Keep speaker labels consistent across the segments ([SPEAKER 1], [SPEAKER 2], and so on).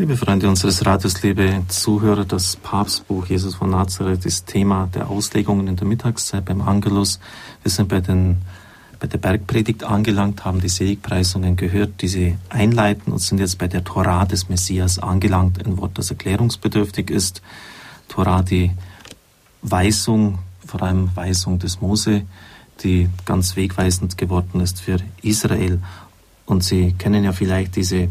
[SPEAKER 1] Liebe Freunde unseres Radios, liebe Zuhörer, das Papstbuch Jesus von Nazareth ist Thema der Auslegungen in der Mittagszeit beim Angelus. Wir sind bei, den, bei der Bergpredigt angelangt, haben die Seligpreisungen gehört, die sie einleiten und sind jetzt bei der Torah des Messias angelangt, ein Wort, das erklärungsbedürftig ist. Torah, die Weisung, vor allem Weisung des Mose, die ganz wegweisend geworden ist für Israel. Und Sie kennen ja vielleicht diese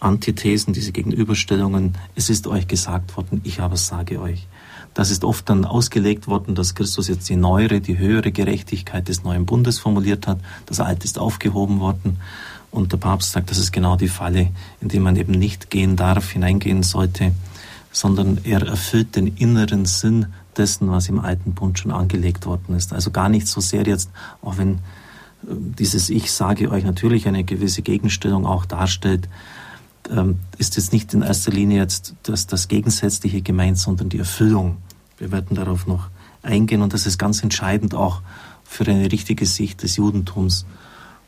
[SPEAKER 1] Antithesen, diese Gegenüberstellungen, es ist euch gesagt worden, ich aber sage euch. Das ist oft dann ausgelegt worden, dass Christus jetzt die neuere, die höhere Gerechtigkeit des neuen Bundes formuliert hat. Das Alte ist aufgehoben worden. Und der Papst sagt, das ist genau die Falle, in die man eben nicht gehen darf, hineingehen sollte, sondern er erfüllt den inneren Sinn dessen, was im alten Bund schon angelegt worden ist. Also gar nicht so sehr jetzt, auch wenn äh, dieses Ich sage euch natürlich eine gewisse Gegenstellung auch darstellt, ist jetzt nicht in erster Linie jetzt das, das Gegensätzliche gemeint, sondern die Erfüllung. Wir werden darauf noch eingehen und das ist ganz entscheidend auch für eine richtige Sicht des Judentums.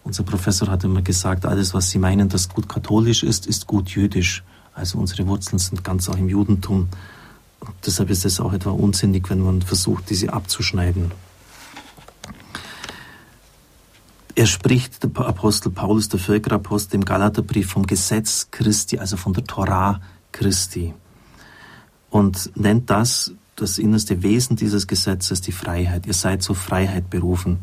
[SPEAKER 1] Unser Professor hat immer gesagt, alles, was Sie meinen, das gut katholisch ist, ist gut jüdisch. Also unsere Wurzeln sind ganz auch im Judentum. Und deshalb ist es auch etwa unsinnig, wenn man versucht, diese abzuschneiden. Er spricht, der Apostel Paulus, der Völkerapostel im Galaterbrief vom Gesetz Christi, also von der Torah Christi. Und nennt das, das innerste Wesen dieses Gesetzes, die Freiheit. Ihr seid zur Freiheit berufen.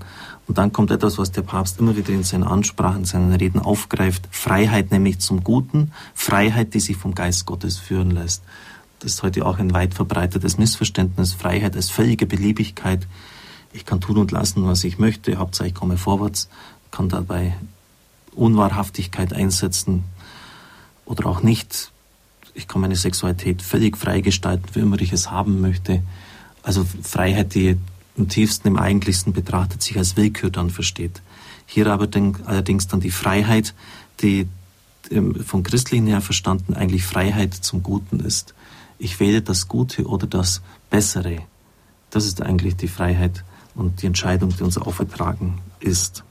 [SPEAKER 1] Und dann kommt etwas, was der Papst immer wieder in seinen Ansprachen, in seinen Reden aufgreift. Freiheit nämlich zum Guten. Freiheit, die sich vom Geist Gottes führen lässt. Das ist heute auch ein weit verbreitetes Missverständnis. Freiheit als völlige Beliebigkeit ich kann tun und lassen, was ich möchte, Hauptsache ich komme vorwärts, kann dabei Unwahrhaftigkeit einsetzen oder auch nicht. Ich kann meine Sexualität völlig frei gestalten, wie immer ich es haben möchte. Also Freiheit, die im tiefsten, im eigentlichsten betrachtet sich als Willkür dann versteht. Hier aber allerdings dann die Freiheit, die von christlichen her verstanden eigentlich Freiheit zum Guten ist. Ich wähle das Gute oder das Bessere. Das ist eigentlich die Freiheit und die Entscheidung, die uns aufertragen ist.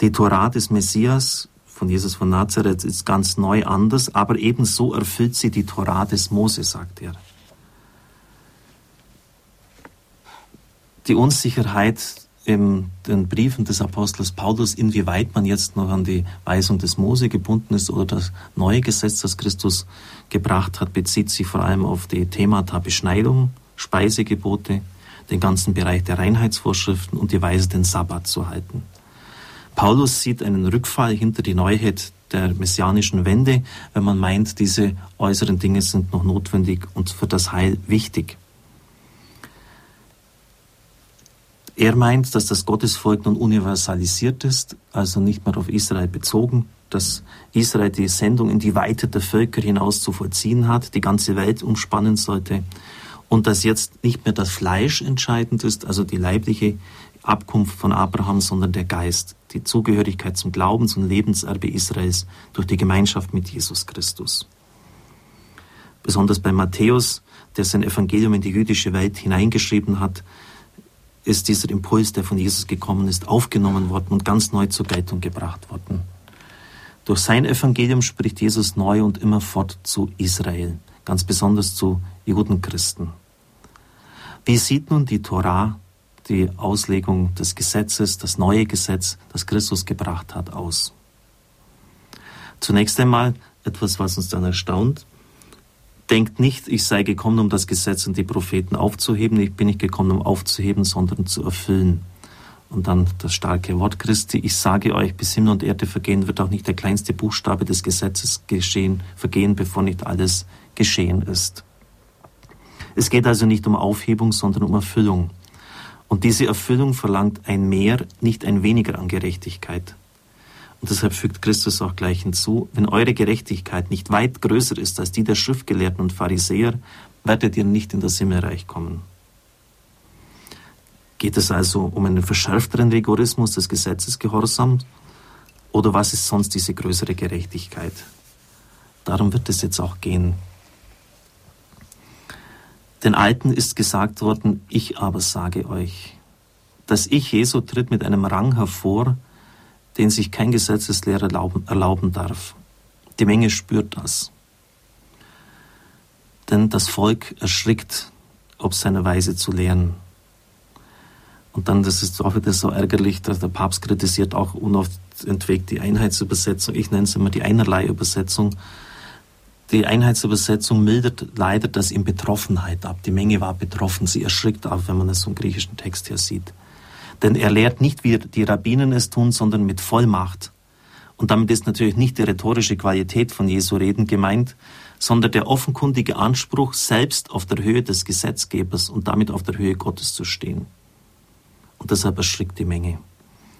[SPEAKER 1] Die Torah des Messias von Jesus von Nazareth ist ganz neu anders, aber ebenso erfüllt sie die Torah des Mose, sagt er. Die Unsicherheit in den Briefen des Apostels Paulus, inwieweit man jetzt noch an die Weisung des Mose gebunden ist oder das neue Gesetz, das Christus gebracht hat, bezieht sich vor allem auf die Themata Beschneidung, Speisegebote, den ganzen Bereich der Reinheitsvorschriften und die Weise, den Sabbat zu halten. Paulus sieht einen Rückfall hinter die Neuheit der messianischen Wende, wenn man meint, diese äußeren Dinge sind noch notwendig und für das Heil wichtig. Er meint, dass das Gottesvolk nun universalisiert ist, also nicht mehr auf Israel bezogen, dass Israel die Sendung in die Weite der Völker hinaus zu vollziehen hat, die ganze Welt umspannen sollte und dass jetzt nicht mehr das Fleisch entscheidend ist, also die leibliche Abkunft von Abraham, sondern der Geist, die Zugehörigkeit zum Glaubens- und Lebenserbe Israels durch die Gemeinschaft mit Jesus Christus. Besonders bei Matthäus, der sein Evangelium in die jüdische Welt hineingeschrieben hat, ist dieser Impuls, der von Jesus gekommen ist, aufgenommen worden und ganz neu zur Geltung gebracht worden. Durch sein Evangelium spricht Jesus neu und immerfort zu Israel, ganz besonders zu Judenchristen. Wie sieht nun die Torah, die Auslegung des Gesetzes, das neue Gesetz, das Christus gebracht hat, aus? Zunächst einmal etwas, was uns dann erstaunt. Denkt nicht, ich sei gekommen, um das Gesetz und die Propheten aufzuheben. Ich bin nicht gekommen, um aufzuheben, sondern zu erfüllen. Und dann das starke Wort Christi. Ich sage euch, bis Himmel und Erde vergehen, wird auch nicht der kleinste Buchstabe des Gesetzes geschehen, vergehen, bevor nicht alles geschehen ist. Es geht also nicht um Aufhebung, sondern um Erfüllung. Und diese Erfüllung verlangt ein Mehr, nicht ein Weniger an Gerechtigkeit. Und deshalb fügt Christus auch gleich hinzu, wenn eure Gerechtigkeit nicht weit größer ist als die der Schriftgelehrten und Pharisäer, werdet ihr nicht in das Himmelreich kommen. Geht es also um einen verschärfteren Rigorismus des Gesetzesgehorsams oder was ist sonst diese größere Gerechtigkeit? Darum wird es jetzt auch gehen. Den Alten ist gesagt worden, ich aber sage euch. Das Ich Jesu tritt mit einem Rang hervor, den sich kein Gesetzeslehrer erlauben, erlauben darf. Die Menge spürt das. denn das Volk erschrickt, ob seiner Weise zu lehren. Und dann, das ist auch wieder so ärgerlich, dass der Papst kritisiert auch unoft entwegt die Einheitsübersetzung. Ich nenne es immer die Einerlei-Übersetzung. Die Einheitsübersetzung mildert leider das in Betroffenheit ab. Die Menge war betroffen. Sie erschrickt auch, wenn man es so im griechischen Text her sieht. Denn er lehrt nicht, wie die Rabbinen es tun, sondern mit Vollmacht. Und damit ist natürlich nicht die rhetorische Qualität von Jesu Reden gemeint, sondern der offenkundige Anspruch, selbst auf der Höhe des Gesetzgebers und damit auf der Höhe Gottes zu stehen. Und deshalb erschrickt die Menge.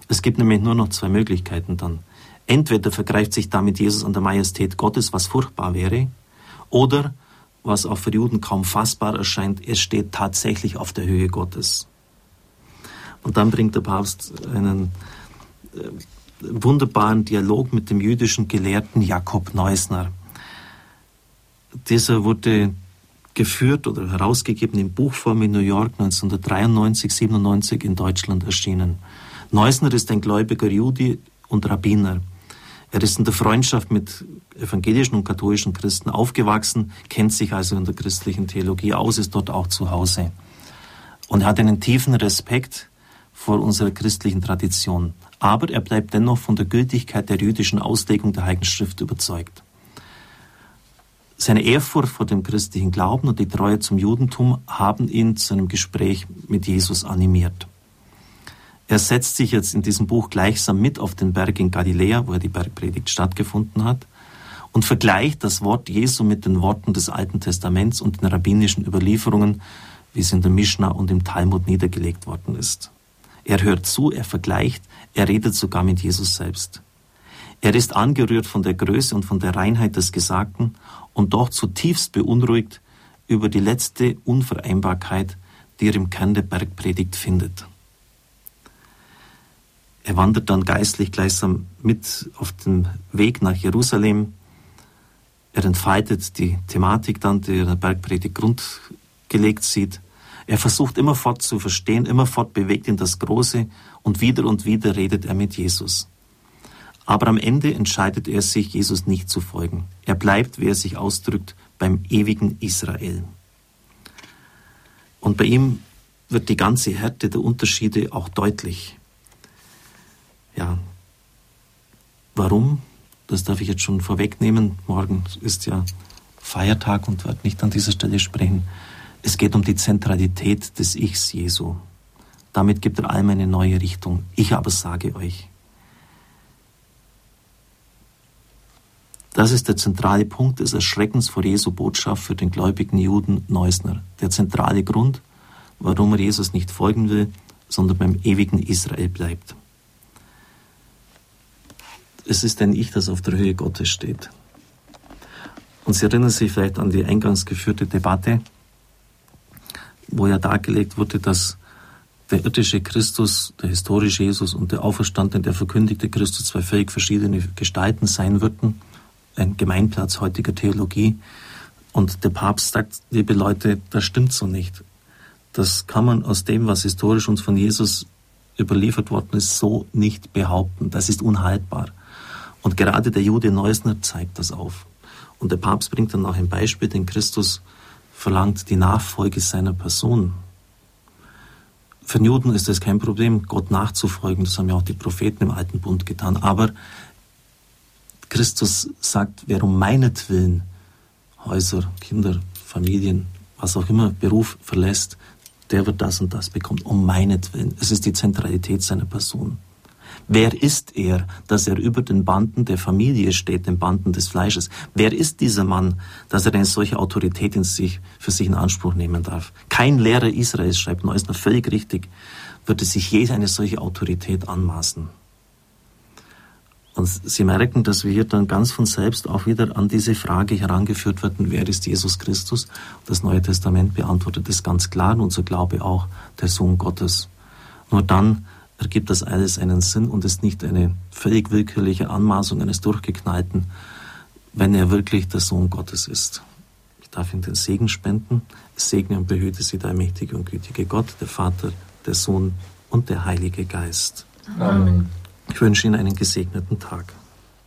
[SPEAKER 1] Es gibt nämlich nur noch zwei Möglichkeiten dann. Entweder vergreift sich damit Jesus an der Majestät Gottes, was furchtbar wäre, oder, was auch für Juden kaum fassbar erscheint, er steht tatsächlich auf der Höhe Gottes. Und dann bringt der Papst einen äh, wunderbaren Dialog mit dem jüdischen Gelehrten Jakob Neusner. Dieser wurde geführt oder herausgegeben in Buchform in New York 1993, 97 in Deutschland erschienen. Neusner ist ein gläubiger Jude und Rabbiner. Er ist in der Freundschaft mit evangelischen und katholischen Christen aufgewachsen, kennt sich also in der christlichen Theologie aus, ist dort auch zu Hause und hat einen tiefen Respekt vor unserer christlichen Tradition. Aber er bleibt dennoch von der Gültigkeit der jüdischen Auslegung der Heiligen Schrift überzeugt. Seine Ehrfurcht vor dem christlichen Glauben und die Treue zum Judentum haben ihn zu einem Gespräch mit Jesus animiert. Er setzt sich jetzt in diesem Buch gleichsam mit auf den Berg in Galiläa, wo er die Bergpredigt stattgefunden hat, und vergleicht das Wort Jesu mit den Worten des Alten Testaments und den rabbinischen Überlieferungen, wie es in der Mishnah und im Talmud niedergelegt worden ist. Er hört zu, er vergleicht, er redet sogar mit Jesus selbst. Er ist angerührt von der Größe und von der Reinheit des Gesagten und doch zutiefst beunruhigt über die letzte Unvereinbarkeit, die er im Kern der Bergpredigt findet. Er wandert dann geistlich gleichsam mit auf den Weg nach Jerusalem. Er entfaltet die Thematik dann, die er in der Bergpredigt grundgelegt sieht. Er versucht immerfort zu verstehen, immerfort bewegt ihn das Große und wieder und wieder redet er mit Jesus. Aber am Ende entscheidet er sich, Jesus nicht zu folgen. Er bleibt, wie er sich ausdrückt, beim ewigen Israel. Und bei ihm wird die ganze Härte der Unterschiede auch deutlich. Ja, warum? Das darf ich jetzt schon vorwegnehmen. Morgen ist ja Feiertag und werde nicht an dieser Stelle sprechen. Es geht um die Zentralität des Ichs Jesu. Damit gibt er allem eine neue Richtung. Ich aber sage euch, Das ist der zentrale Punkt des Erschreckens vor Jesu Botschaft für den gläubigen Juden Neusner. Der zentrale Grund, warum er Jesus nicht folgen will, sondern beim ewigen Israel bleibt. Es ist ein Ich, das auf der Höhe Gottes steht. Und Sie erinnern sich vielleicht an die eingangs geführte Debatte, wo ja dargelegt wurde, dass der irdische Christus, der historische Jesus und der auferstandene, der verkündigte Christus zwei völlig verschiedene Gestalten sein würden ein Gemeinplatz heutiger Theologie. Und der Papst sagt, liebe Leute, das stimmt so nicht. Das kann man aus dem, was historisch uns von Jesus überliefert worden ist, so nicht behaupten. Das ist unhaltbar. Und gerade der Jude Neusner zeigt das auf. Und der Papst bringt dann auch ein Beispiel, denn Christus verlangt die Nachfolge seiner Person. Für Juden ist es kein Problem, Gott nachzufolgen. Das haben ja auch die Propheten im Alten Bund getan. Aber Christus sagt, wer um meinetwillen Häuser, Kinder, Familien, was auch immer, Beruf verlässt, der wird das und das bekommen. Um meinetwillen. Es ist die Zentralität seiner Person. Wer ist er, dass er über den Banden der Familie steht, den Banden des Fleisches? Wer ist dieser Mann, dass er eine solche Autorität in sich, für sich in Anspruch nehmen darf? Kein Lehrer Israels, schreibt Neusner völlig richtig, würde sich je eine solche Autorität anmaßen. Und Sie merken, dass wir hier dann ganz von selbst auch wieder an diese Frage herangeführt werden, wer ist Jesus Christus? Das Neue Testament beantwortet es ganz klar und unser Glaube auch, der Sohn Gottes. Nur dann ergibt das alles einen Sinn und ist nicht eine völlig willkürliche Anmaßung eines Durchgeknallten, wenn er wirklich der Sohn Gottes ist. Ich darf ihm den Segen spenden. Segne und behüte sie der mächtige und gütige Gott, der Vater, der Sohn und der Heilige Geist. Amen. Ich wünsche Ihnen einen gesegneten Tag.